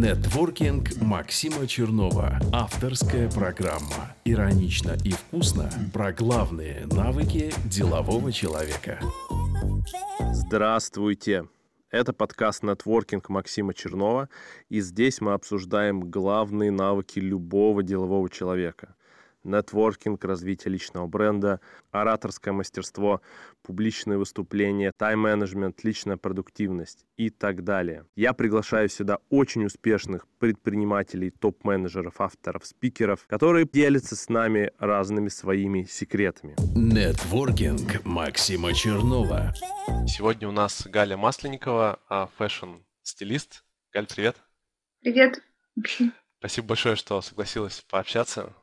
Нетворкинг Максима Чернова. Авторская программа. Иронично и вкусно про главные навыки делового человека. Здравствуйте! Это подкаст «Нетворкинг» Максима Чернова, и здесь мы обсуждаем главные навыки любого делового человека нетворкинг, развитие личного бренда, ораторское мастерство, публичные выступления, тайм-менеджмент, личная продуктивность и так далее. Я приглашаю сюда очень успешных предпринимателей, топ-менеджеров, авторов, спикеров, которые делятся с нами разными своими секретами. Нетворкинг Максима Чернова. Сегодня у нас Галя Масленникова, а, фэшн-стилист. Галь, привет. Привет. Спасибо большое, что согласилась пообщаться.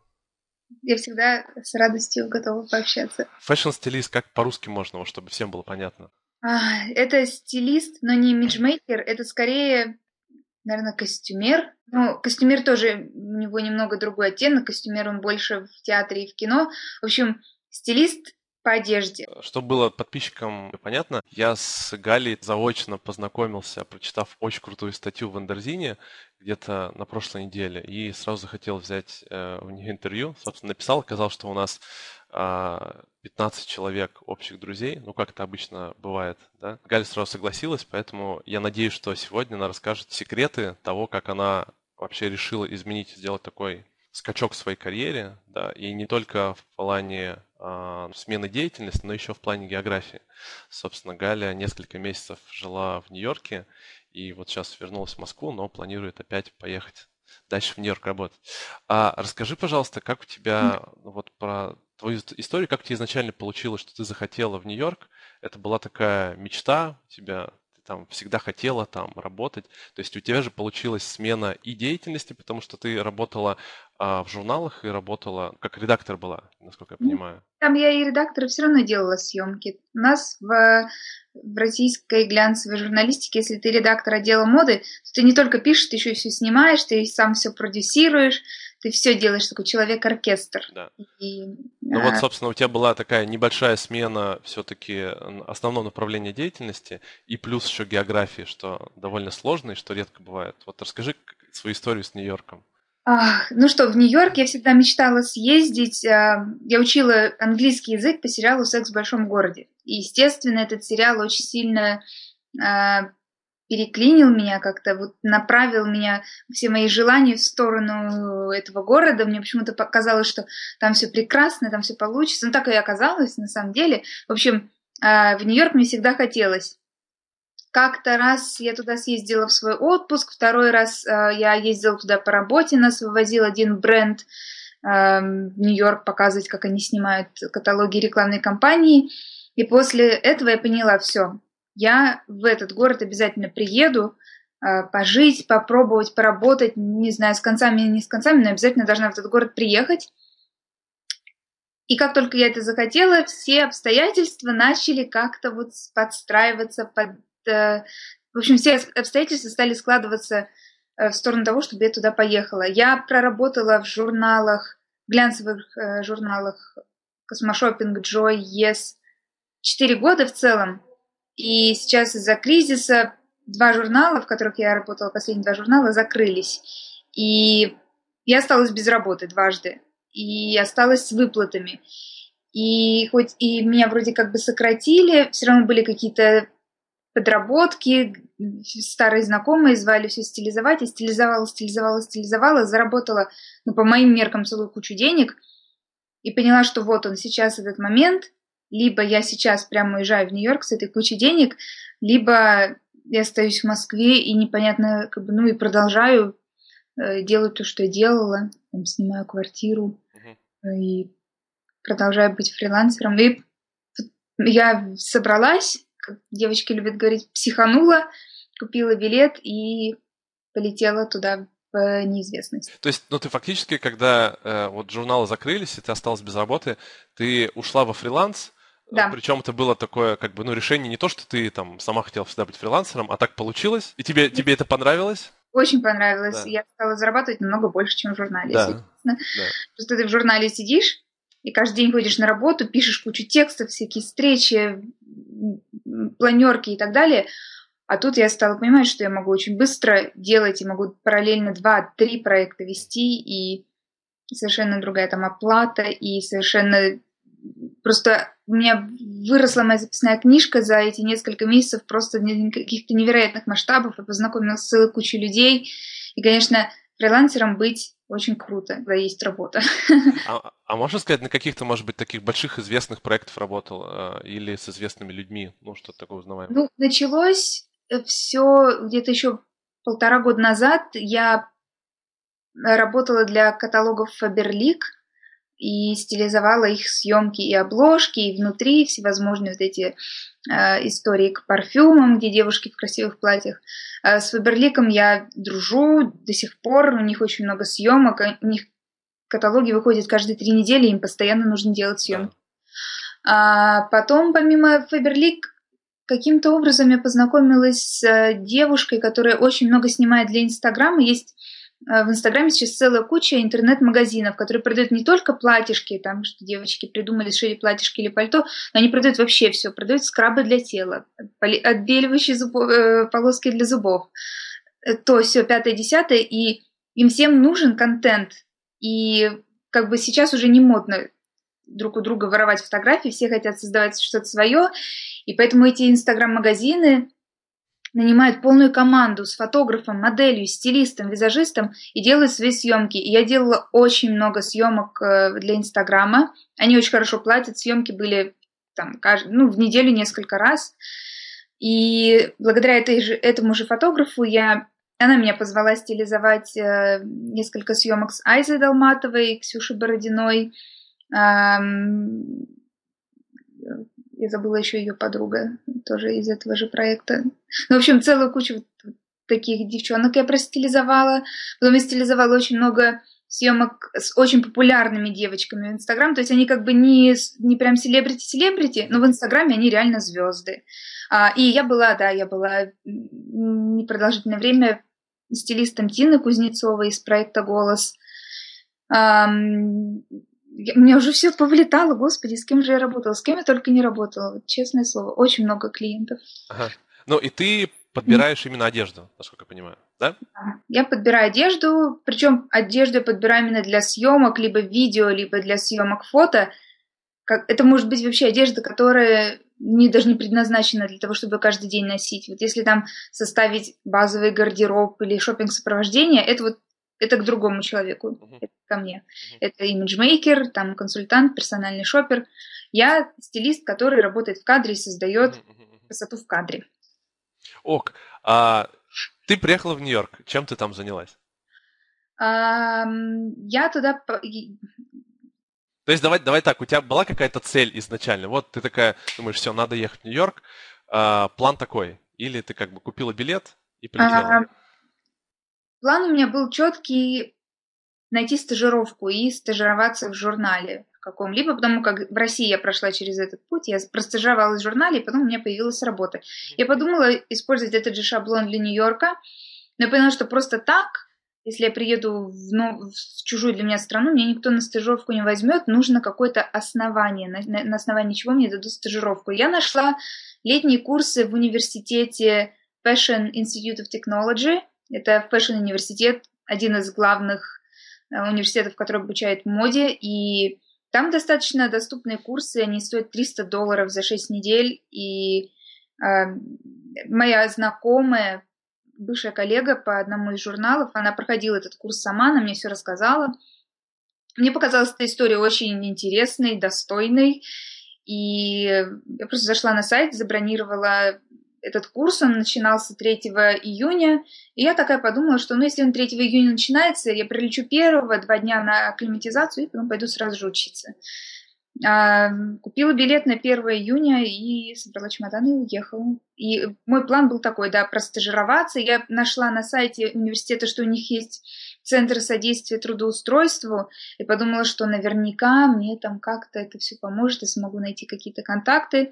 Я всегда с радостью готова пообщаться. Фэшн-стилист, как по-русски можно, чтобы всем было понятно? А, это стилист, но не имиджмейкер, это скорее, наверное, костюмер. Ну, костюмер тоже, у него немного другой оттенок, костюмер он больше в театре и в кино. В общем, стилист по одежде. Чтобы было подписчикам понятно, я с Галей заочно познакомился, прочитав очень крутую статью в Андерзине где-то на прошлой неделе, и сразу захотел взять э, у нее интервью. Собственно, написал, сказал, что у нас э, а, 15 человек общих друзей, ну, как это обычно бывает, да. Галя сразу согласилась, поэтому я надеюсь, что сегодня она расскажет секреты того, как она вообще решила изменить, сделать такой скачок в своей карьере, да, и не только в плане э, смены деятельности, но еще в плане географии. Собственно, Галя несколько месяцев жила в Нью-Йорке, и вот сейчас вернулась в Москву, но планирует опять поехать дальше в Нью-Йорк работать. А расскажи, пожалуйста, как у тебя, ну, вот про твою историю, как тебе изначально получилось, что ты захотела в Нью-Йорк? Это была такая мечта у тебя, там всегда хотела там работать. То есть у тебя же получилась смена и деятельности, потому что ты работала а, в журналах и работала, как редактор была, насколько я понимаю. Там я и редактор все равно делала съемки. У нас в, в российской глянцевой журналистике, если ты редактор отдела моды, то ты не только пишешь, ты еще и все снимаешь, ты сам все продюсируешь, ты все делаешь, такой человек-оркестр. Да. И, ну а... вот, собственно, у тебя была такая небольшая смена все-таки основного направления деятельности и плюс еще географии, что довольно сложно и что редко бывает. Вот расскажи свою историю с Нью-Йорком. Ах, ну что, в Нью-Йорк я всегда мечтала съездить. А, я учила английский язык по сериалу «Секс в большом городе». И, естественно, этот сериал очень сильно а, переклинил меня как-то, вот направил меня, все мои желания в сторону этого города. Мне почему-то показалось, что там все прекрасно, там все получится. Ну, так и оказалось, на самом деле. В общем, а, в Нью-Йорк мне всегда хотелось. Как-то раз я туда съездила в свой отпуск, второй раз а, я ездила туда по работе, нас вывозил один бренд а, в Нью-Йорк показывать, как они снимают каталоги рекламной кампании. И после этого я поняла, все, я в этот город обязательно приеду, а, пожить, попробовать, поработать, не знаю, с концами не с концами, но обязательно должна в этот город приехать. И как только я это захотела, все обстоятельства начали как-то вот подстраиваться под... Э, в общем, все обстоятельства стали складываться э, в сторону того, чтобы я туда поехала. Я проработала в журналах, глянцевых э, журналах Космошопинг, Joy, Yes, четыре года в целом. И сейчас из-за кризиса два журнала, в которых я работала, последние два журнала, закрылись. И я осталась без работы дважды. И осталась с выплатами. И хоть и меня вроде как бы сократили, все равно были какие-то подработки, старые знакомые звали все стилизовать, я стилизовала, стилизовала, стилизовала, заработала, ну, по моим меркам, целую кучу денег, и поняла, что вот он сейчас этот момент, либо я сейчас прямо уезжаю в Нью-Йорк с этой кучей денег, либо я остаюсь в Москве и непонятно, как бы, ну и продолжаю э, делать то, что я делала, там, снимаю квартиру uh-huh. и продолжаю быть фрилансером. И я собралась, как девочки любят говорить, психанула, купила билет и полетела туда в неизвестность. То есть, ну ты фактически, когда э, вот журналы закрылись, и ты осталась без работы, ты ушла во фриланс, да. Причем это было такое, как бы, ну, решение не то, что ты там сама хотела всегда быть фрилансером, а так получилось. И тебе, тебе это понравилось? Очень понравилось. Да. Я стала зарабатывать намного больше, чем в журнале, да. Да. Просто ты в журнале сидишь, и каждый день ходишь на работу, пишешь кучу текстов, всякие встречи, планерки и так далее. А тут я стала понимать, что я могу очень быстро делать и могу параллельно два-три проекта вести, и совершенно другая там оплата, и совершенно просто у меня выросла моя записная книжка за эти несколько месяцев просто каких-то невероятных масштабов, я познакомилась с целой кучей людей, и, конечно, фрилансером быть очень круто, когда есть работа. А, а можно сказать, на каких-то, может быть, таких больших известных проектах работал э, или с известными людьми? Ну, что-то такое узнаваемое. Ну, началось все где-то еще полтора года назад. Я работала для каталогов Faberlic и стилизовала их съемки и обложки, и внутри всевозможные вот эти э, истории к парфюмам, где девушки в красивых платьях. Э, с Фаберликом я дружу до сих пор, у них очень много съемок, у них каталоги выходят каждые три недели, им постоянно нужно делать съемки. А потом, помимо Фаберлик, каким-то образом я познакомилась с э, девушкой, которая очень много снимает для Инстаграма. Есть э, в Инстаграме сейчас целая куча интернет-магазинов, которые продают не только платьишки, там, что девочки придумали, шили платьишки или пальто, но они продают вообще все. Продают скрабы для тела, отбеливающие зубов, э, полоски для зубов. То все, пятое, десятое, и им всем нужен контент. И как бы сейчас уже не модно друг у друга воровать фотографии, все хотят создавать что-то свое, и поэтому эти инстаграм-магазины нанимают полную команду с фотографом, моделью, стилистом, визажистом и делают свои съемки. И я делала очень много съемок э, для Инстаграма. Они очень хорошо платят. Съемки были там, ну, в неделю несколько раз. И благодаря этой же, этому же фотографу я она меня позвала стилизовать э, несколько съемок с Айзой Долматовой, Ксюшей Бородиной, я забыла еще ее подруга, тоже из этого же проекта. Ну, в общем, целую кучу таких девчонок я простилизовала. Потом я стилизовала очень много съемок с очень популярными девочками в Инстаграм. То есть они как бы не, не прям селебрити-селебрити, но в Инстаграме они реально звезды. А, и я была, да, я была непродолжительное время стилистом Тины Кузнецовой из проекта «Голос». У меня уже все повлетало, господи, с кем же я работала, с кем я только не работала, честное слово, очень много клиентов. Ага. Ну и ты подбираешь именно одежду, насколько я понимаю, да? Я подбираю одежду, причем одежду я подбираю именно для съемок, либо видео, либо для съемок фото. Как, это может быть вообще одежда, которая не, даже не предназначена для того, чтобы каждый день носить. Вот если там составить базовый гардероб или шопинг сопровождение это вот это к другому человеку, uh-huh. это ко мне. Uh-huh. Это имиджмейкер, там консультант, персональный шопер. Я стилист, который работает в кадре и создает uh-huh. красоту в кадре. Ок, а ты приехала в Нью-Йорк. Чем ты там занялась? А, я туда... То есть давай, давай так, у тебя была какая-то цель изначально? Вот ты такая, думаешь, все, надо ехать в Нью-Йорк. А, план такой? Или ты как бы купила билет и полетела? А, План у меня был четкий найти стажировку и стажироваться в журнале каком-либо, потому как в России я прошла через этот путь, я простажировалась в журнале, и потом у меня появилась работа. Я подумала использовать этот же шаблон для Нью-Йорка, но я поняла, что просто так, если я приеду в, нов... в чужую для меня страну, меня никто на стажировку не возьмет, нужно какое-то основание, на, на, на основании чего мне дадут стажировку. Я нашла летние курсы в университете Fashion Institute of Technology – это фэшн-университет, один из главных э, университетов, который обучает моде, и там достаточно доступные курсы, они стоят 300 долларов за 6 недель, и э, моя знакомая, бывшая коллега по одному из журналов, она проходила этот курс сама, она мне все рассказала. Мне показалась эта история очень интересной, достойной, и я просто зашла на сайт, забронировала этот курс, он начинался 3 июня, и я такая подумала, что ну если он 3 июня начинается, я прилечу первого, два дня на акклиматизацию, и потом пойду сразу же учиться. А, купила билет на 1 июня и собрала чемодан и уехала. И мой план был такой, да, простажироваться. Я нашла на сайте университета, что у них есть центр содействия трудоустройству, и подумала, что наверняка мне там как-то это все поможет, и смогу найти какие-то контакты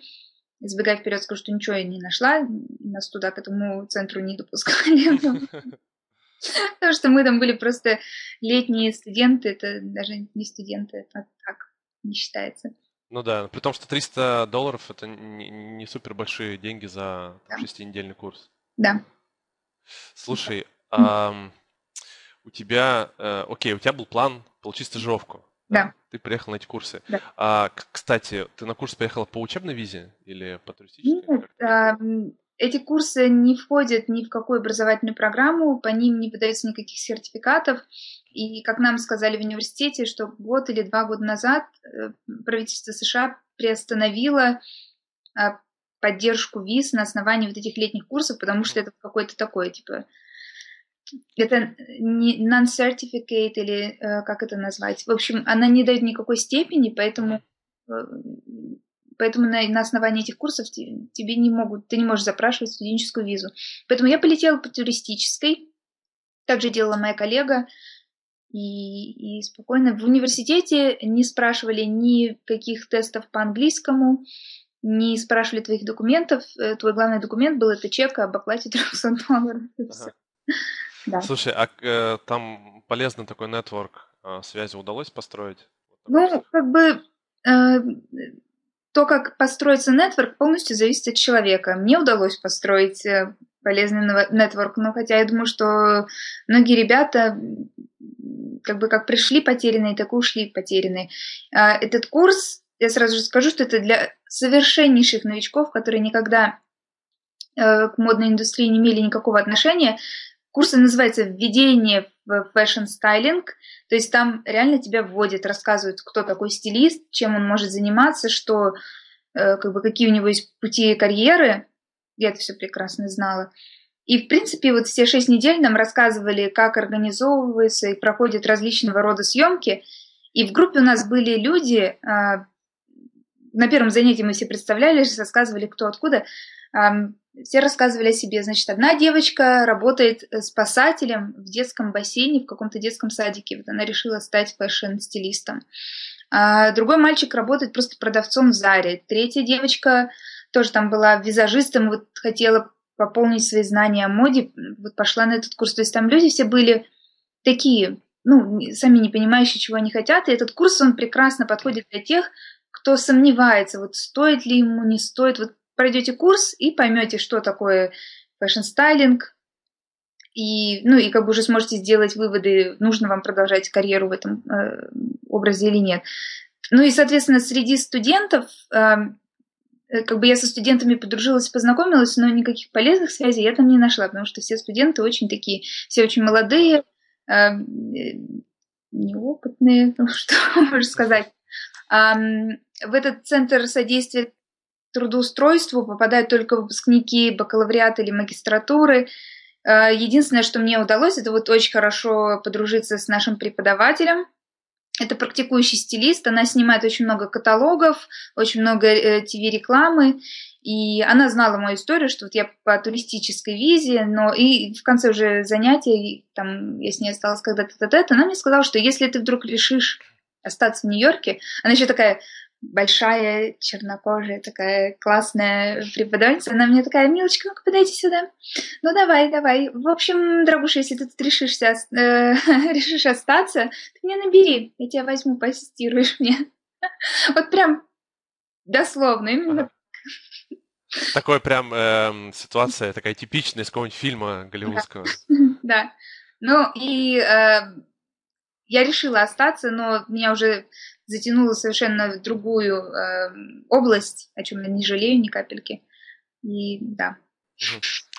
забегая вперед, скажу, что ничего я не нашла, нас туда к этому центру не допускали. Потому что мы там были просто летние студенты, это даже не студенты, это так не считается. Ну да, при том, что 300 долларов это не, супер большие деньги за шестинедельный курс. Да. Слушай, у тебя, э, окей, у тебя был план получить стажировку. Да. Ты приехал на эти курсы. Да. А, кстати, ты на курс поехала по учебной визе или по туристической? Нет, Как? а, эти курсы не входят ни в какую образовательную программу, по ним не выдается никаких сертификатов. И, как нам сказали в университете, что год или два года назад э, правительство США приостановило а, поддержку виз на основании вот этих летних курсов, потому что это какой-то такой, типа, это не non-certificate или э, как это назвать. В общем, она не дает никакой степени, поэтому э, Поэтому на, на основании этих курсов те- тебе не могут, ты не можешь запрашивать студенческую визу. Поэтому я полетела по туристической. Также делала моя коллега. И, и спокойно в университете не спрашивали ни каких тестов по английскому, не спрашивали твоих документов. Э, Твой главный документ был это чек об оплате 300 долларов. Ага. Да. Слушай, а э, там полезный такой нетворк э, связи удалось построить? Ну, как бы э, то, как построится нетворк, полностью зависит от человека. Мне удалось построить э, полезный нетворк, но хотя я думаю, что многие ребята как бы как пришли потерянные, так и ушли потерянные. А, Этот курс, я сразу же скажу, что это для совершеннейших новичков, которые никогда э, к модной индустрии не имели никакого отношения. Курс называется «Введение в fashion styling». То есть там реально тебя вводят, рассказывают, кто такой стилист, чем он может заниматься, что, э, как бы, какие у него есть пути карьеры. Я это все прекрасно знала. И, в принципе, вот все шесть недель нам рассказывали, как организовываются и проходят различного рода съемки. И в группе у нас были люди, а, на первом занятии мы все представлялись, рассказывали, кто откуда. Все рассказывали о себе. Значит, одна девочка работает э, спасателем в детском бассейне в каком-то детском садике. Вот она решила стать фэшн-стилистом. А другой мальчик работает просто продавцом в Заре. Третья девочка тоже там была визажистом, вот хотела пополнить свои знания о моде, вот пошла на этот курс. То есть там люди все были такие, ну, сами не понимающие, чего они хотят. И этот курс, он прекрасно подходит для тех, кто сомневается, вот стоит ли ему, не стоит. Вот пройдете курс и поймете, что такое fashion styling, и, ну, и как бы уже сможете сделать выводы, нужно вам продолжать карьеру в этом э, образе или нет. Ну и, соответственно, среди студентов, э, э, как бы я со студентами подружилась, познакомилась, но никаких полезных связей я там не нашла, потому что все студенты очень такие, все очень молодые, э, э, неопытные, ну, что можно сказать. Ам, в этот центр содействия трудоустройству попадают только выпускники бакалавриата или магистратуры. Э, Единственное, что мне удалось, это вот очень хорошо подружиться с нашим преподавателем. Это практикующий стилист, она снимает очень много каталогов, очень много э, ТВ-рекламы, и она знала мою историю, что вот я по туристической визе, но и в конце уже занятия, там, я с ней осталась когда-то она мне сказала, что если ты вдруг решишь остаться в Нью-Йорке, она еще такая большая, чернокожая, такая классная преподавательница. Она мне такая, милочка, ну-ка подойди сюда. Ну давай, давай. В общем, дорогуша, если ты тут решишься, э, решишь остаться, ты меня набери, я тебя возьму, поассистируешь мне. Вот прям дословно, именно. Такой прям эм, ситуация, такая типичная из какого-нибудь фильма голливудского. Да. Ну и э, я решила остаться, но меня уже затянуло совершенно в другую э, область, о чем я не жалею ни капельки. И да.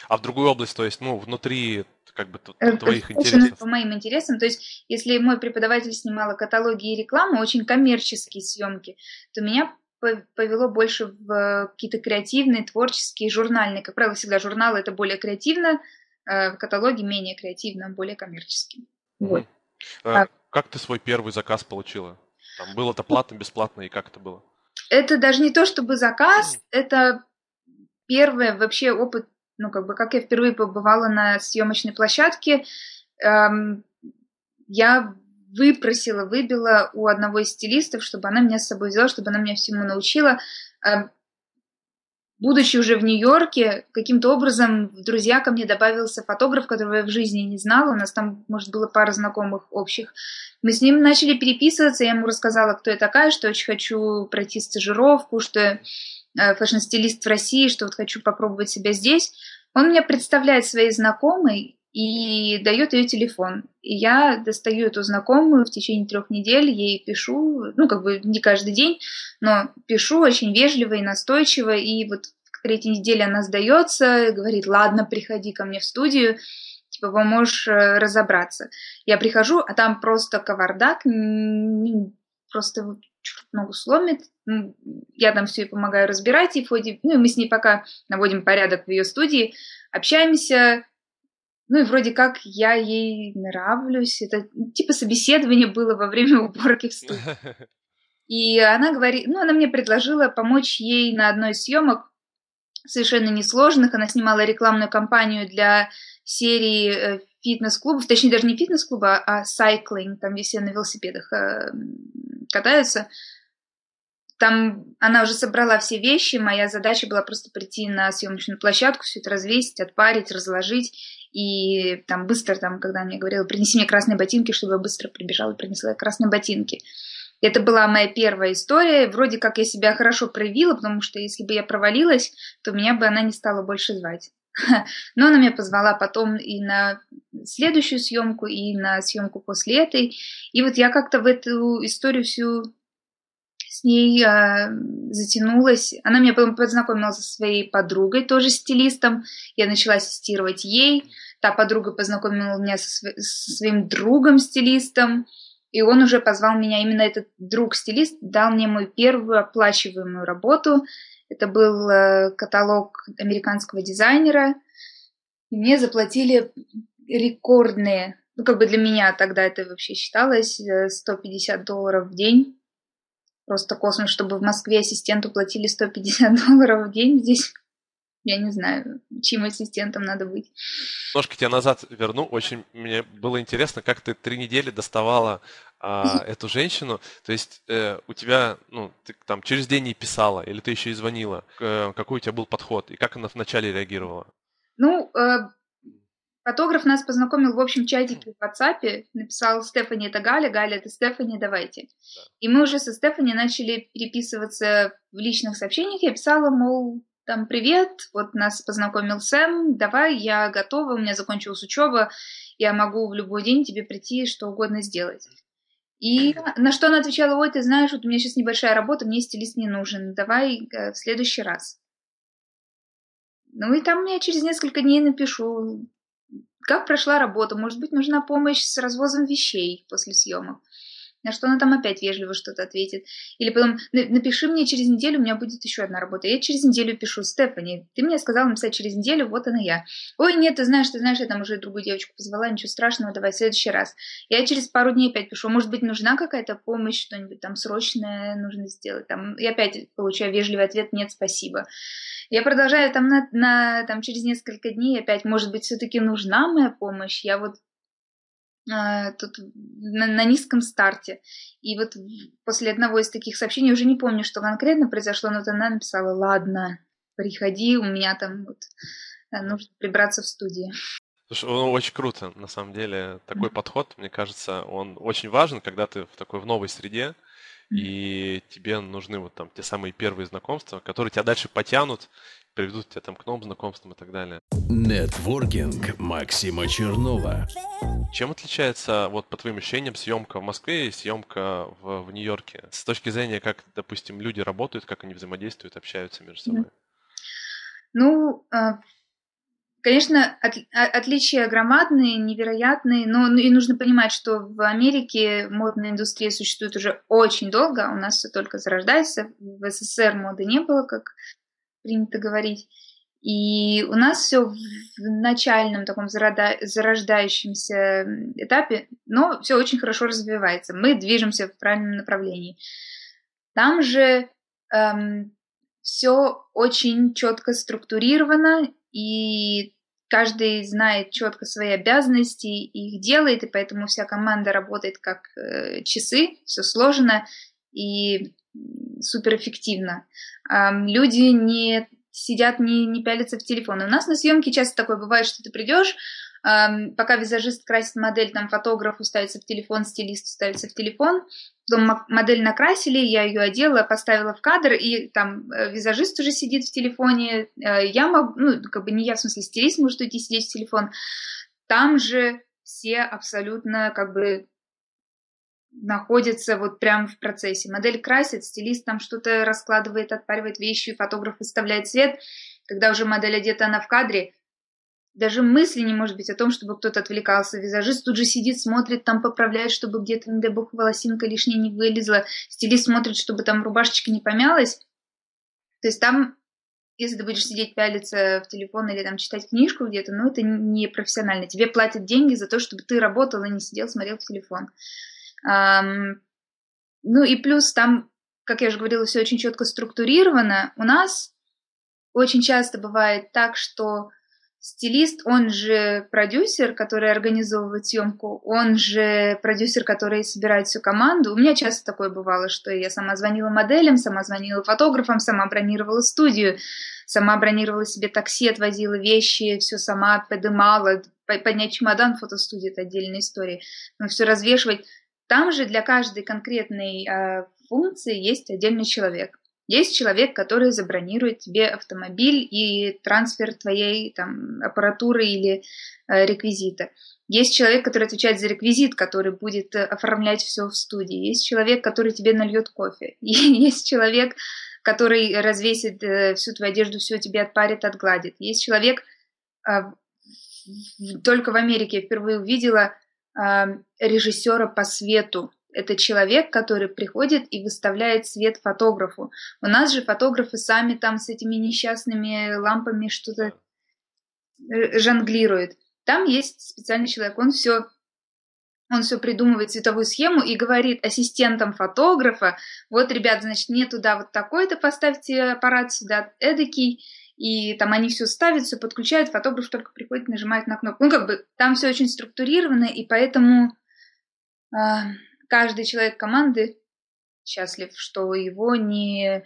А в другую область, то есть, ну, внутри как бы Э, твоих интересов. по моим интересам. То есть, если мой преподаватель снимала каталоги и рекламу, очень коммерческие съемки, то меня по- повело больше в какие-то креативные, творческие, журнальные. Как правило, всегда журналы это более креативно, э, каталоги менее креативно, более коммерческие. Вот. Мгм. А Как ты свой первый заказ получила? Там было это платно, бесплатно, и как это было? Это даже не то чтобы заказ, это первый вообще опыт, ну как бы как я впервые побывала на съемочной площадке. Эм, я выпросила, выбила у одного из стилистов, чтобы она меня с собой взяла, чтобы она меня всему научила. Эм, будучи уже в Нью-Йорке, каким-то образом в друзья ко мне добавился фотограф, которого я в жизни не знала. У нас там, может, было пара знакомых общих. Мы с ним начали переписываться, я ему рассказала, кто я такая, что очень хочу пройти стажировку, что я э, fashion-стилист в России, что вот хочу попробовать себя здесь. Он мне представляет своей знакомой и дает ее телефон. И я достаю эту знакомую в течение трех недель, ей пишу, ну, как бы не каждый день, но пишу очень вежливо и настойчиво, и вот третьей неделе она сдается, говорит, ладно, приходи ко мне в студию, типа, поможешь э, разобраться. Я прихожу, а там просто кавардак, просто черт ногу сломит. Ну, я там все и помогаю разбирать, и в ходе, ну, и мы с ней пока наводим порядок в ее студии, общаемся, ну и вроде как я ей нравлюсь. Это типа собеседование было во время уборки в студии. И она говорит, ну, она мне предложила помочь ей на одной из съемок, совершенно несложных. Она снимала рекламную кампанию для серии э, фитнес-клубов, точнее даже не фитнес-клуба, а сайклинг, там где все на велосипедах э, катаются. Там она уже собрала все вещи, моя задача была просто прийти на съемочную площадку, все это развесить, отпарить, разложить. И там быстро, там, когда она мне говорила, принеси мне красные ботинки, чтобы я быстро прибежала и принесла красные ботинки. Это была моя первая история. Вроде как я себя хорошо проявила, потому что если бы я провалилась, то меня бы она не стала больше звать. Но она меня позвала потом и на следующую съемку, и на съемку после этой. И вот я как-то в эту историю всю с ней э, затянулась. Она меня потом познакомила со своей подругой, тоже стилистом. Я начала ассистировать ей. Та подруга познакомила меня со, св- со своим другом-стилистом. И он уже позвал меня, именно этот друг-стилист дал мне мою первую оплачиваемую работу. Это был э, каталог американского дизайнера. И мне заплатили рекордные, ну как бы для меня тогда это вообще считалось, 150 э, долларов в день. Просто космос, чтобы в Москве ассистенту платили 150 долларов в день, здесь я не знаю, чьим ассистентом надо быть. Немножко тебя назад верну. Очень мне было интересно, как ты три недели доставала а, эту женщину. То есть э, у тебя, ну, ты там через день ей писала, или ты еще и звонила. Э, какой у тебя был подход, и как она вначале реагировала? Ну, э, Фотограф нас познакомил в общем чатике в WhatsApp, написал Стефани это Галя, Галя это Стефани, давайте. Да. И мы уже со Стефани начали переписываться в личных сообщениях. Я писала, мол, там, привет, вот нас познакомил Сэм, давай, я готова, у меня закончилась учеба, я могу в любой день тебе прийти, что угодно сделать. И на что она отвечала, ой, ты знаешь, вот у меня сейчас небольшая работа, мне стилист не нужен, давай э, в следующий раз. Ну и там я через несколько дней напишу, как прошла работа? Может быть, нужна помощь с развозом вещей после съемок? На что она там опять вежливо что-то ответит. Или потом, напиши мне через неделю, у меня будет еще одна работа. Я через неделю пишу, Стефани, ты мне сказала написать через неделю, вот она я. Ой, нет, ты знаешь, ты знаешь, я там уже другую девочку позвала, ничего страшного, давай в следующий раз. Я через пару дней опять пишу, может быть, нужна какая-то помощь, что-нибудь там срочное нужно сделать. Там, и опять получаю вежливый ответ, нет, спасибо. Я продолжаю там, на, на, там через несколько дней опять, может быть, все-таки нужна моя помощь. Я вот тут на, на низком старте. И вот после одного из таких сообщений, уже не помню, что конкретно произошло, но вот она написала, ладно, приходи, у меня там вот э, нужно прибраться в студии. Слушай, ну, очень круто, на самом деле, такой mm-hmm. подход, мне кажется, он очень важен, когда ты в такой в новой среде, и тебе нужны вот там те самые первые знакомства, которые тебя дальше потянут, приведут тебя там к новым знакомствам и так далее. Нетворкинг Максима Чернова. Чем отличается, вот по твоим ощущениям, съемка в Москве и съемка в, в Нью-Йорке? С точки зрения, как, допустим, люди работают, как они взаимодействуют, общаются между собой? Ну, а, Конечно, от, отличия громадные, невероятные, но ну, и нужно понимать, что в Америке модная индустрия существует уже очень долго, у нас все только зарождается. В СССР моды не было, как принято говорить. И у нас все в начальном таком зарождающемся этапе, но все очень хорошо развивается. Мы движемся в правильном направлении. Там же эм, все очень четко структурировано, и каждый знает четко свои обязанности и их делает, и поэтому вся команда работает как э, часы, все сложено и суперэффективно. Э, люди не сидят, не, не пялятся в телефон. У нас на съемке часто такое бывает, что ты придешь, пока визажист красит модель, там фотограф ставится в телефон, стилист ставится в телефон. Потом модель накрасили, я ее одела, поставила в кадр, и там э, визажист уже сидит в телефоне. Э, я могу, ну, как бы не я, в смысле, стилист может уйти сидеть в телефон. Там же все абсолютно как бы находится вот прям в процессе. Модель красит, стилист там что-то раскладывает, отпаривает вещи, фотограф выставляет цвет. Когда уже модель одета, она в кадре, даже мысли не может быть о том, чтобы кто-то отвлекался. Визажист тут же сидит, смотрит, там поправляет, чтобы где-то, не дай бог, волосинка лишняя не вылезла. Стилист смотрит, чтобы там рубашечка не помялась. То есть там, если ты будешь сидеть, пялиться в телефон или там читать книжку где-то, ну, это не профессионально. Тебе платят деньги за то, чтобы ты работал, а не сидел, смотрел в телефон. Ну и плюс там, как я уже говорила, все очень четко структурировано. У нас очень часто бывает так, что стилист, он же продюсер, который организовывает съемку, он же продюсер, который собирает всю команду. У меня часто такое бывало, что я сама звонила моделям, сама звонила фотографам, сама бронировала студию, сама бронировала себе такси, отвозила вещи, все сама подымала. Поднять чемодан в фотостудии – это отдельная история. Но все развешивать. Там же для каждой конкретной э, функции есть отдельный человек. Есть человек, который забронирует тебе автомобиль и трансфер твоей там, аппаратуры или э, реквизита. Есть человек, который отвечает за реквизит, который будет э, оформлять все в студии. Есть человек, который тебе нальет кофе. И есть человек, который развесит э, всю твою одежду, все тебе отпарит, отгладит. Есть человек, э, только в Америке я впервые увидела э, режиссера по свету, это человек, который приходит и выставляет свет фотографу. У нас же фотографы сами там с этими несчастными лампами что-то жонглируют. Там есть специальный человек, он все он все придумывает цветовую схему и говорит ассистентам фотографа, вот, ребят, значит, не туда вот такой-то поставьте аппарат, сюда эдакий, и там они все ставят, все подключают, фотограф только приходит, нажимает на кнопку. Ну, как бы там все очень структурировано, и поэтому э, каждый человек команды счастлив, что его не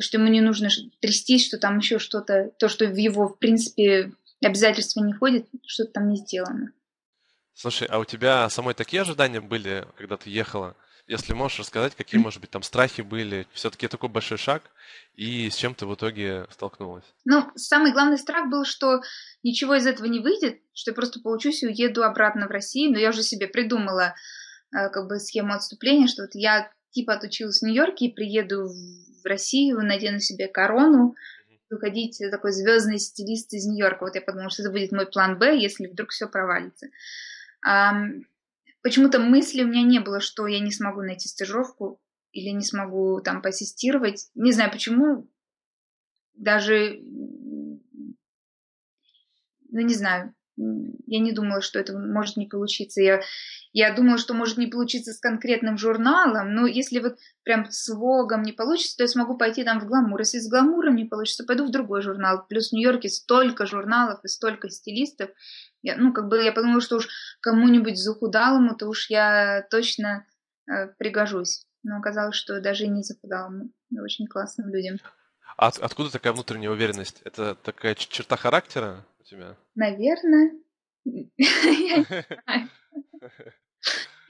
что ему не нужно трястись, что там еще что-то, то, что в его, в принципе, обязательства не входит, что-то там не сделано. Слушай, а у тебя самой такие ожидания были, когда ты ехала? Если можешь рассказать, какие, может быть, там страхи были, все-таки такой большой шаг, и с чем ты в итоге столкнулась? Ну, самый главный страх был, что ничего из этого не выйдет, что я просто получусь и уеду обратно в Россию, но я уже себе придумала как бы схему отступления, что вот я типа отучилась в Нью-Йорке и приеду в Россию, надену себе корону, выходить такой звездный стилист из Нью-Йорка. Вот я подумала, что это будет мой план Б, если вдруг все провалится. Почему-то мысли у меня не было, что я не смогу найти стажировку или не смогу там поассистировать. Не знаю почему. Даже, ну не знаю, я не думала, что это может не получиться. Я, я думала, что может не получиться с конкретным журналом, но если вот прям с Вогом не получится, то я смогу пойти там в гламур. Если с гламуром не получится, пойду в другой журнал. Плюс в Нью-Йорке столько журналов и столько стилистов. Я, ну, как бы я подумала, что уж кому-нибудь захудалому, то уж я точно э, пригожусь. Но оказалось, что даже и не захудалому. Очень классным людям. От, откуда такая внутренняя уверенность? Это такая черта характера у тебя? Наверное.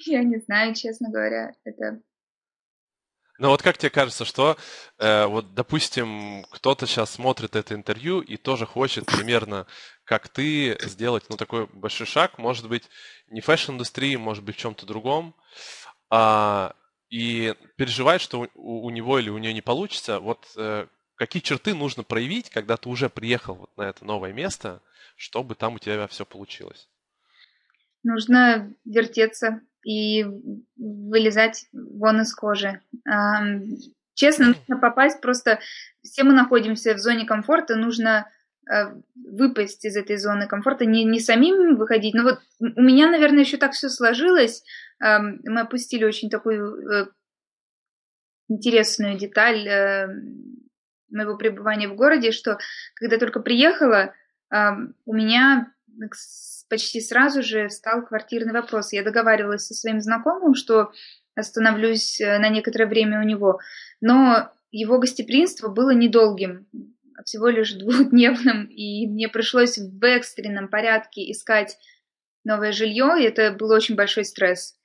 Я не знаю, честно говоря, это... Ну вот как тебе кажется, что э, вот, допустим, кто-то сейчас смотрит это интервью и тоже хочет примерно, как ты, сделать, ну, такой большой шаг, может быть, не в fashion-индустрии, может быть, в чем-то другом, а, и переживает, что у, у него или у нее не получится, вот э, какие черты нужно проявить, когда ты уже приехал вот на это новое место, чтобы там у тебя все получилось? Нужно вертеться и вылезать вон из кожи. Честно, нужно попасть просто... Все мы находимся в зоне комфорта, нужно э, выпасть из этой зоны комфорта, не, не самим выходить. Но вот у меня, наверное, еще так все сложилось. Мы опустили очень такую э, интересную деталь э, моего пребывания в городе, что когда только приехала, у меня почти сразу же встал квартирный вопрос. Я договаривалась со своим знакомым, что остановлюсь э, на некоторое время у него, но его гостеприимство было недолгим, а всего лишь двухдневным, и мне пришлось в экстренном порядке искать новое жилье, и это был очень большой стресс.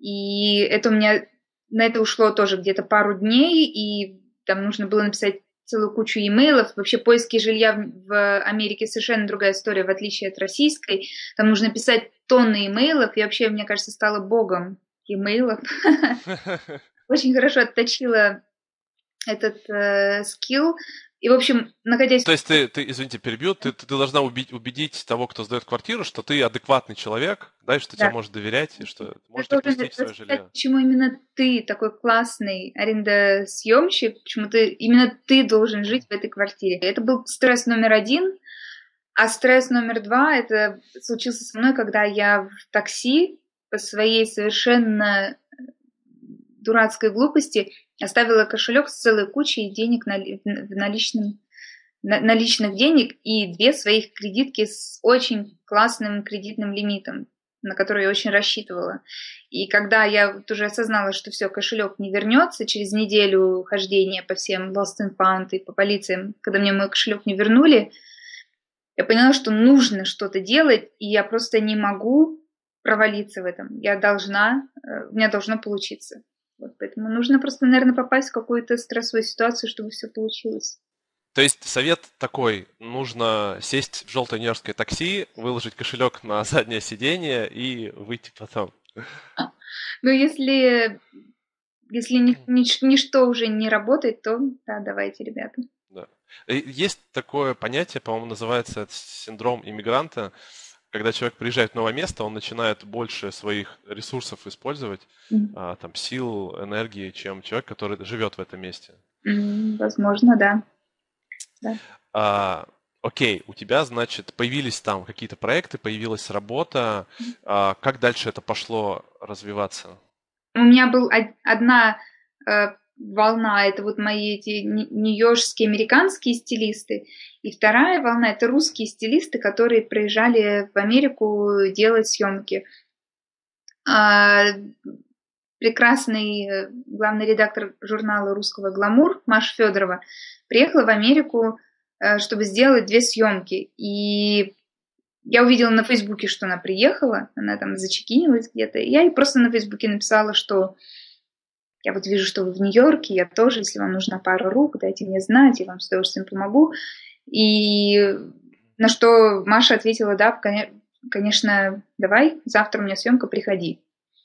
И это у меня на это ушло тоже где-то пару дней, и там нужно было написать целую кучу имейлов. Вообще поиски жилья в Америке совершенно другая история, в отличие от российской. Там нужно писать тонны имейлов. И вообще, мне кажется, стала богом имейлов. Очень хорошо отточила этот э, скилл. И, в общем, находясь... То есть ты, ты извините, перебью, ты, ты должна убедить, убедить того, кто сдает квартиру, что ты адекватный человек, да, и что да. тебе может доверять, и что может допустить свое жилье. Почему именно ты такой классный арендосъемщик, почему ты именно ты должен жить в этой квартире. Это был стресс номер один, а стресс номер два, это случился со мной, когда я в такси по своей совершенно дурацкой глупости Оставила кошелек с целой кучей денег в наличном, на, наличных денег и две своих кредитки с очень классным кредитным лимитом, на который я очень рассчитывала. И когда я вот уже осознала, что все, кошелек не вернется через неделю хождения по всем Lost and Found и по полициям, когда мне мой кошелек не вернули, я поняла, что нужно что-то делать, и я просто не могу провалиться в этом. Я должна, э, у меня должно получиться. Вот поэтому нужно просто, наверное, попасть в какую-то стрессовую ситуацию, чтобы все получилось. То есть совет такой, нужно сесть в желтое нью-йоркское такси, выложить кошелек на заднее сиденье и выйти потом. Ну, если, если ни, ни, ничто уже не работает, то да, давайте, ребята. Да. Есть такое понятие, по-моему, называется синдром иммигранта когда человек приезжает в новое место, он начинает больше своих ресурсов использовать, mm-hmm. а, там, сил, энергии, чем человек, который живет в этом месте. Mm-hmm. Возможно, да. да. А, окей, у тебя, значит, появились там какие-то проекты, появилась работа. Mm-hmm. А, как дальше это пошло развиваться? У меня был одна э, волна это вот мои эти нью-йоркские американские стилисты, и вторая волна это русские стилисты, которые приезжали в Америку делать съемки. А, прекрасный э, главный редактор журнала русского «Гламур» Маша Федорова приехала в Америку, э, чтобы сделать две съемки. И я увидела на Фейсбуке, что она приехала, она там зачекинилась где-то. Я ей просто на Фейсбуке написала, что я вот вижу, что вы в Нью-Йорке, я тоже, если вам нужна пара рук, дайте мне знать, я вам с удовольствием помогу. И на что Маша ответила, да, конечно, давай, завтра у меня съемка, приходи.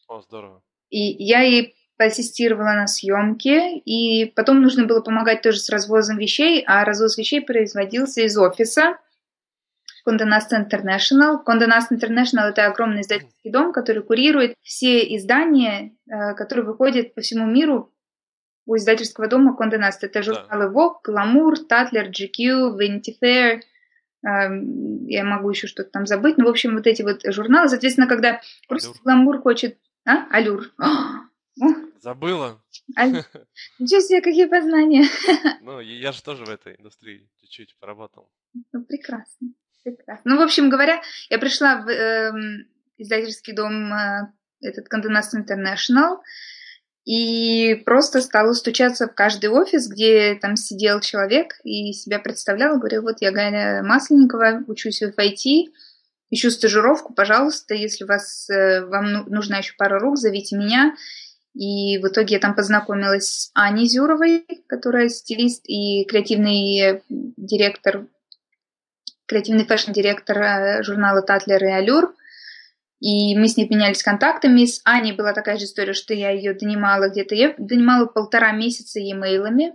О, здорово. И я ей поассистировала на съемке, и потом нужно было помогать тоже с развозом вещей, а развоз вещей производился из офиса, Condé Nast International. Condé Nast International – это огромный издательский дом, который курирует все издания, э, которые выходят по всему миру у издательского дома Condé Nast. Это журналы Vogue, Glamour, Tatler, GQ, Vanity Fair. Эм, я могу еще что-то там забыть. Ну, в общем, вот эти вот журналы. Соответственно, когда просто Glamour хочет... А? Алюр. Забыла. Аль... Ничего себе, какие познания. Ну, я же тоже в этой индустрии чуть-чуть поработал. Ну, прекрасно. Прекрасно. Ну, в общем говоря, я пришла в э, издательский дом э, этот Condé International и просто стала стучаться в каждый офис, где там сидел человек и себя представляла. Говорю, вот я Галя Масленникова, учусь в FIT, ищу стажировку, пожалуйста, если вас, э, вам ну, нужна еще пара рук, зовите меня. И в итоге я там познакомилась с Аней Зюровой, которая стилист и креативный директор креативный fashion-директор э, журнала «Tatler» и «Allure». И мы с ней менялись контактами. С Аней была такая же история, что я ее донимала где-то. Я донимала полтора месяца e-mailами.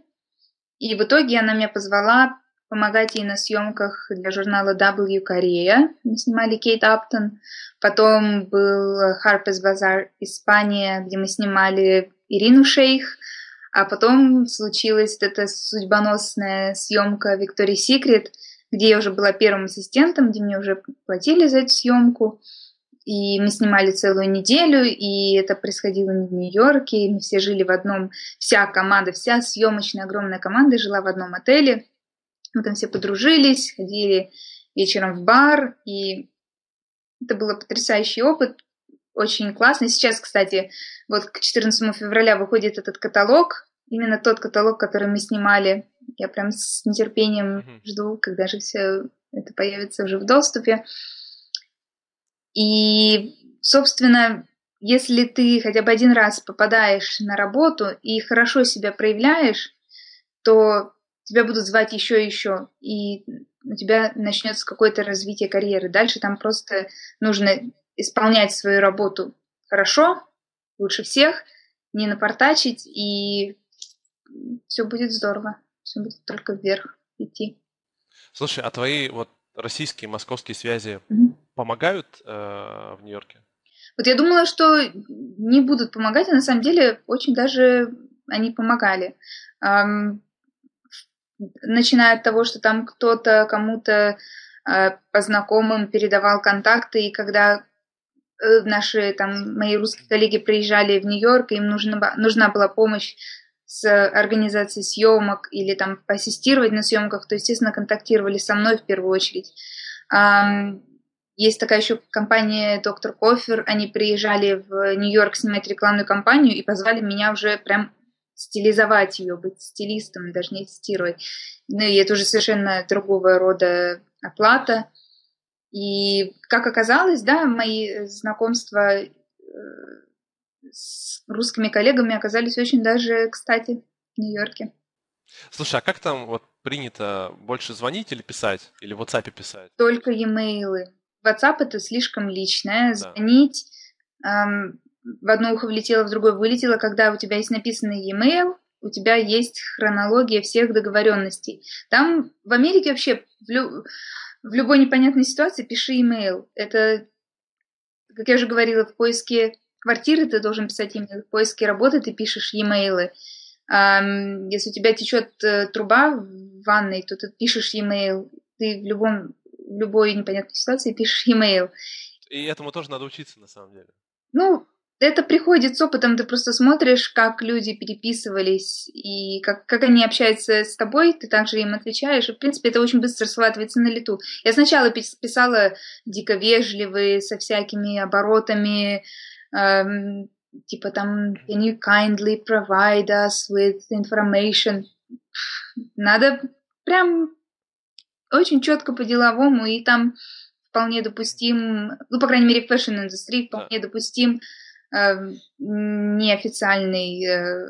И в итоге она меня позвала помогать ей на съемках для журнала W Korea. Мы снимали Кейт Аптон. Потом был Harper's Bazaar Испания, где мы снимали Ирину Шейх. А потом случилась эта судьбоносная съемка Victoria's Secret – где я уже была первым ассистентом, где мне уже платили за эту съемку. И мы снимали целую неделю, и это происходило в Нью-Йорке, и мы все жили в одном, вся команда, вся съемочная огромная команда жила в одном отеле. Мы там все подружились, ходили вечером в бар, и это был потрясающий опыт, очень классно. Сейчас, кстати, вот к 14 февраля выходит этот каталог, именно тот каталог, который мы снимали я прям с нетерпением жду, когда же все это появится уже в доступе. И, собственно, если ты хотя бы один раз попадаешь на работу и хорошо себя проявляешь, то тебя будут звать еще и еще, и у тебя начнется какое-то развитие карьеры. Дальше там просто нужно исполнять свою работу хорошо, лучше всех, не напортачить, и все будет здорово. Все будет только вверх идти. Слушай, а твои вот российские, московские связи mm-hmm. помогают э, в Нью-Йорке? Вот я думала, что не будут помогать, а на самом деле очень даже они помогали. Эм, начиная от того, что там кто-то кому-то э, по знакомым передавал контакты, и когда э, наши там мои русские коллеги приезжали в Нью-Йорк, им нужна, нужна была помощь с организацией съемок или там поассистировать на съемках, то, естественно, контактировали со мной в первую очередь. Есть такая еще компания Доктор Кофер. Они приезжали в Нью-Йорк снимать рекламную кампанию и позвали меня уже прям стилизовать ее, быть стилистом, даже не ассистировать. Ну и это уже совершенно другого рода оплата. И как оказалось, да, мои знакомства э, с русскими коллегами оказались очень даже кстати в Нью-Йорке. Слушай, а как там вот принято больше звонить или писать? Или в WhatsApp писать? Только e-mail. WhatsApp это слишком личное. Да. Звонить эм, в одно ухо влетело, в другое вылетело. Когда у тебя есть написанный e-mail, у тебя есть хронология всех договоренностей. Там в Америке вообще в, лю- в любой непонятной ситуации пиши email. Это, как я уже говорила, в поиске квартиры ты должен писать в поиске работы ты пишешь e-mail. Если у тебя течет uh, труба в ванной, то ты пишешь e-mail. Ты в любом в любой непонятной ситуации пишешь e-mail. И этому тоже надо учиться, на самом деле. Ну, это приходит с опытом, ты просто смотришь, как люди переписывались и как, как они общаются с тобой, ты также им отвечаешь, и, в принципе, это очень быстро схватывается на лету. Я сначала писала дико вежливые, со всякими оборотами, эм, типа там, can you kindly provide us with information? Надо прям очень четко по-деловому, и там вполне допустим, ну, по крайней мере, в fashion-индустрии вполне да. допустим э, неофициальный, э,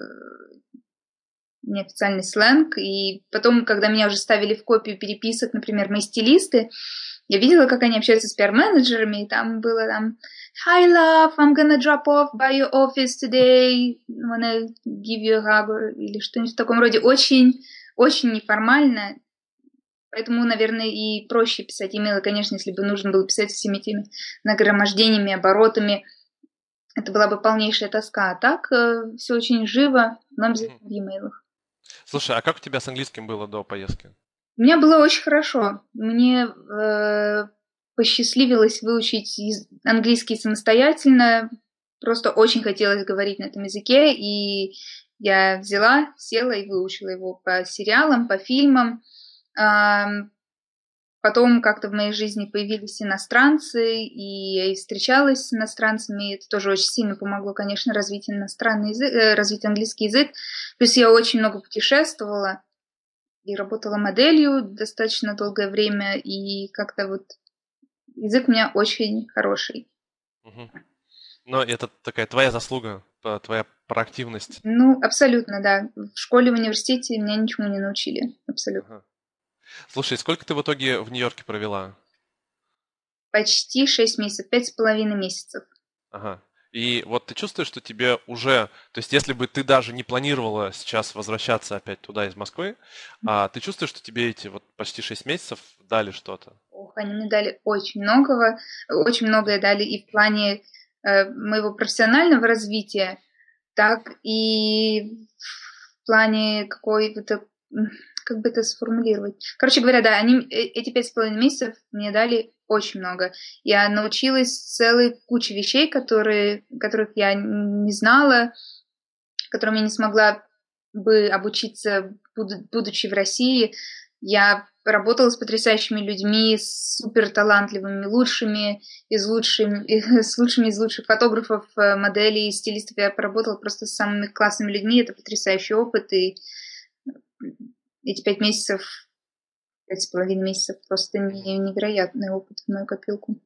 неофициальный сленг. И потом, когда меня уже ставили в копию переписок, например, мои стилисты, я видела, как они общаются с пиар-менеджерами, и там было там Hi, love, I'm gonna drop off by your office today, wanna give you a hug, или что-нибудь в таком роде. Очень, очень неформально, Поэтому, наверное, и проще писать имейлы, конечно, если бы нужно было писать всеми этими нагромождениями, оборотами. Это была бы полнейшая тоска. А так э, все очень живо, но обязательно в имейлах. Слушай, а как у тебя с английским было до поездки? У меня было очень хорошо. Мне э, посчастливилось выучить английский самостоятельно. Просто очень хотелось говорить на этом языке, и я взяла, села и выучила его по сериалам, по фильмам. Потом как-то в моей жизни появились иностранцы, и я и встречалась с иностранцами. Это тоже очень сильно помогло, конечно, развить иностранный язык, э, развить английский язык. Плюс я очень много путешествовала и работала моделью достаточно долгое время, и как-то вот язык у меня очень хороший. Угу. Но это такая твоя заслуга, твоя проактивность. Ну, абсолютно, да. В школе, в университете меня ничему не научили. Абсолютно. Ага. Слушай, сколько ты в итоге в Нью-Йорке провела? Почти шесть месяцев, пять с половиной месяцев. Ага. И вот ты чувствуешь, что тебе уже, то есть если бы ты даже не планировала сейчас возвращаться опять туда из Москвы, а ты чувствуешь, что тебе эти вот почти шесть месяцев дали что-то? Ох, они мне дали очень многого, очень многое дали и в плане э, моего профессионального развития, так и в плане какой-то как бы это сформулировать? Короче говоря, да, они, э, эти пять с половиной месяцев мне дали очень много. Я научилась целой куче вещей, которые, которых я не знала, которым я не смогла бы обучиться, будучи в России. Я работала с потрясающими людьми, с супер талантливыми, лучшими из лучших, с лучшими из лучших фотографов, э, моделей, стилистов. Я поработала просто с самыми классными людьми. Это потрясающий опыт. И эти пять месяцев, пять с половиной месяцев просто невероятный опыт в мою копилку.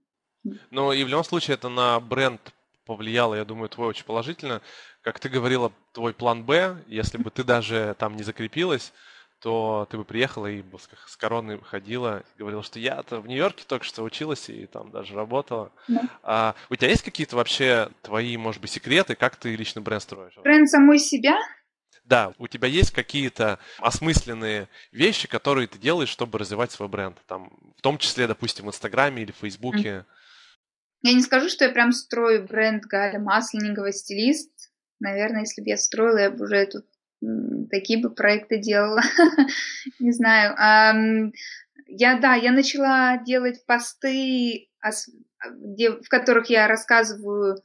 Ну и в любом случае это на бренд повлияло, я думаю, твой очень положительно. Как ты говорила, твой план Б, если бы ты даже там не закрепилась, то ты бы приехала и с короной ходила, и говорила, что я-то в Нью-Йорке только что училась и там даже работала. Да. А, у тебя есть какие-то вообще твои, может быть, секреты, как ты личный бренд строишь? Бренд самой себя? Да, у тебя есть какие-то осмысленные вещи, которые ты делаешь, чтобы развивать свой бренд, там, в том числе, допустим, в Инстаграме или в Фейсбуке. Я не скажу, что я прям строю бренд Галя Масленникова стилист. Наверное, если бы я строила, я бы уже тут такие бы проекты делала. Не знаю. Я, да, я начала делать посты, в которых я рассказываю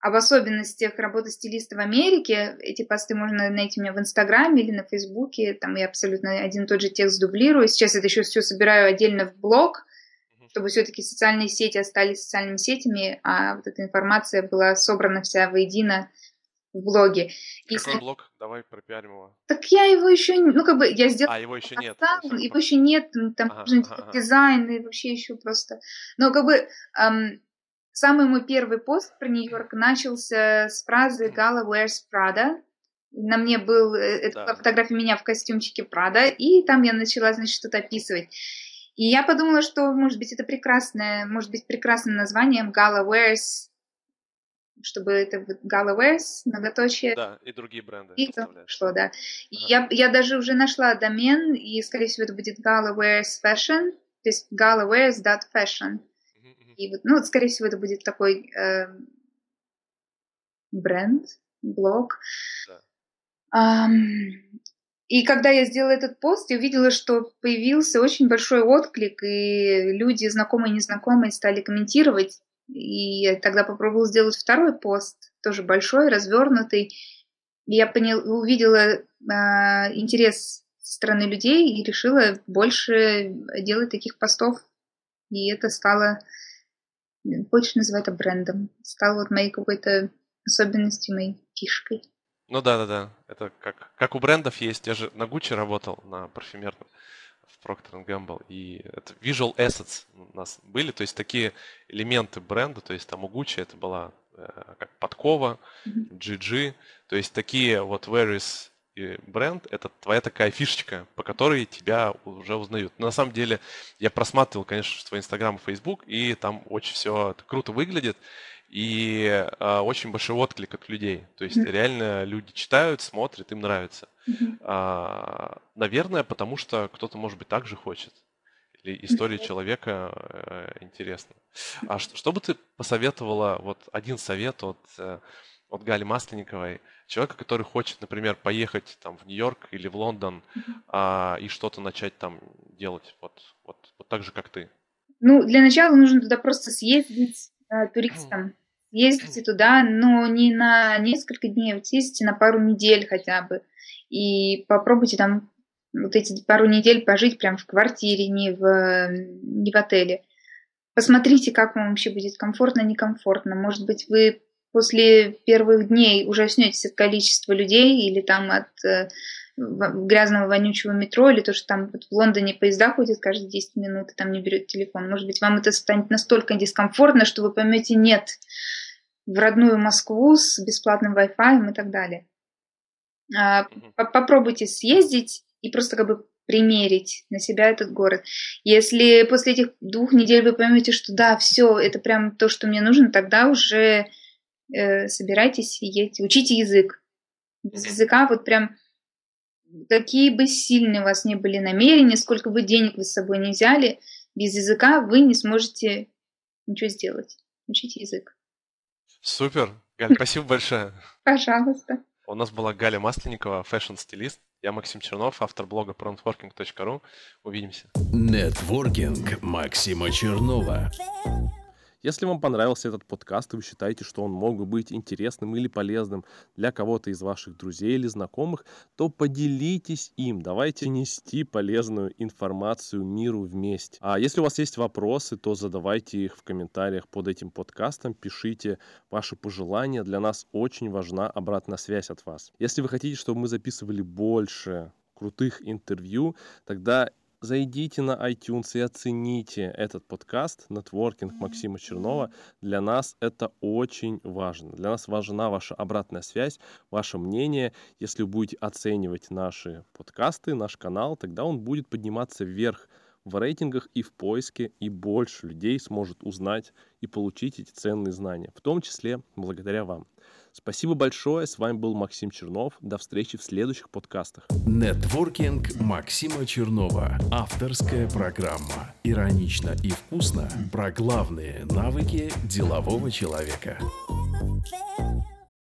об особенностях работы стилиста в Америке. Эти посты можно найти у меня в Инстаграме или на Фейсбуке. Там я абсолютно один и тот же текст дублирую. Сейчас это еще все собираю отдельно в блог, чтобы все-таки социальные сети остались социальными сетями, а вот эта информация была собрана вся воедино в блоге. Какой и... блог? Давай пропиарим его. Так я его еще, ну как бы, я сделала... А, его еще нет. его еще нет, там ага, ага, ага. дизайн и вообще еще просто... Но как бы эм, самый мой первый пост про Нью-Йорк начался с фразы «Gala wears Prada», на мне был, э, это да. фотография меня в костюмчике Прада, и там я начала, значит, что-то описывать. И я подумала, что, может быть, это прекрасное, может быть, прекрасным названием Gala Wears чтобы это Galawares, многоточие. Да, и другие бренды. И что, да. Ага. Я, я даже уже нашла домен, и, скорее всего, это будет Galawares Fashion, то есть galawares.fashion. И вот, ну, вот, скорее всего, это будет такой э, бренд, блог. Да. Um, и когда я сделала этот пост, я увидела, что появился очень большой отклик, и люди, знакомые и незнакомые, стали комментировать и я тогда попробовала сделать второй пост, тоже большой, развернутый. И я понял, увидела э, интерес со стороны людей и решила больше делать таких постов. И это стало, хочешь называть это брендом, стало вот моей какой-то особенностью, моей фишкой. Ну да, да, да. Это как, как у брендов есть. Я же на Гуччи работал, на парфюмерном. Procter Gamble. И это visual assets у нас были, то есть такие элементы бренда, то есть там у Gucci это была э, как подкова, GG, то есть такие вот various бренд — это твоя такая фишечка, по которой тебя уже узнают. Но на самом деле я просматривал, конечно, твой Инстаграм и Фейсбук, и там очень все круто выглядит и э, очень большой отклик от людей. То есть mm-hmm. реально люди читают, смотрят, им нравится. Mm-hmm. А, наверное, потому что кто-то, может быть, так же хочет. Или история человека э, интересна. А что, что бы ты посоветовала, вот один совет от, э, от Гали Масленниковой, человека, который хочет, например, поехать там в Нью-Йорк или в Лондон mm-hmm. а, и что-то начать там делать, вот, вот, вот так же, как ты? Ну, для начала нужно туда просто съездить, Э, туристам. Ездите туда, но не на несколько дней, вот съездите на пару недель хотя бы. И попробуйте там вот эти пару недель пожить прям в квартире, не в, не в отеле. Посмотрите, как вам вообще будет комфортно, некомфортно. Может быть, вы после первых дней ужаснетесь от количества людей или там от э, грязного вонючего метро, или то, что там вот в Лондоне поезда ходят каждые 10 минут, и там не берет телефон. Может быть, вам это станет настолько дискомфортно, что вы поймете нет в родную Москву с бесплатным Wi-Fi и так далее. А, попробуйте съездить и просто как бы примерить на себя этот город. Если после этих двух недель вы поймете, что да, все, это прям то, что мне нужно, тогда уже э, собирайтесь и едьте, учите язык. Без языка вот прям какие бы сильные у вас ни были намерения, сколько бы денег вы с собой не взяли, без языка вы не сможете ничего сделать. Учите язык. Супер. Галь, спасибо большое. Пожалуйста. У нас была Галя Масленникова, fashion-стилист. Я Максим Чернов, автор блога prontworking.ru. Увидимся. Нетворкинг Максима Чернова. Если вам понравился этот подкаст, и вы считаете, что он мог бы быть интересным или полезным для кого-то из ваших друзей или знакомых, то поделитесь им. Давайте нести полезную информацию миру вместе. А если у вас есть вопросы, то задавайте их в комментариях под этим подкастом, пишите ваши пожелания. Для нас очень важна обратная связь от вас. Если вы хотите, чтобы мы записывали больше крутых интервью, тогда Зайдите на iTunes и оцените этот подкаст «Нетворкинг» Максима Чернова. Для нас это очень важно. Для нас важна ваша обратная связь, ваше мнение. Если вы будете оценивать наши подкасты, наш канал, тогда он будет подниматься вверх в рейтингах и в поиске, и больше людей сможет узнать и получить эти ценные знания, в том числе благодаря вам. Спасибо большое. С вами был Максим Чернов. До встречи в следующих подкастах. Нетворкинг Максима Чернова. Авторская программа. Иронично и вкусно про главные навыки делового человека.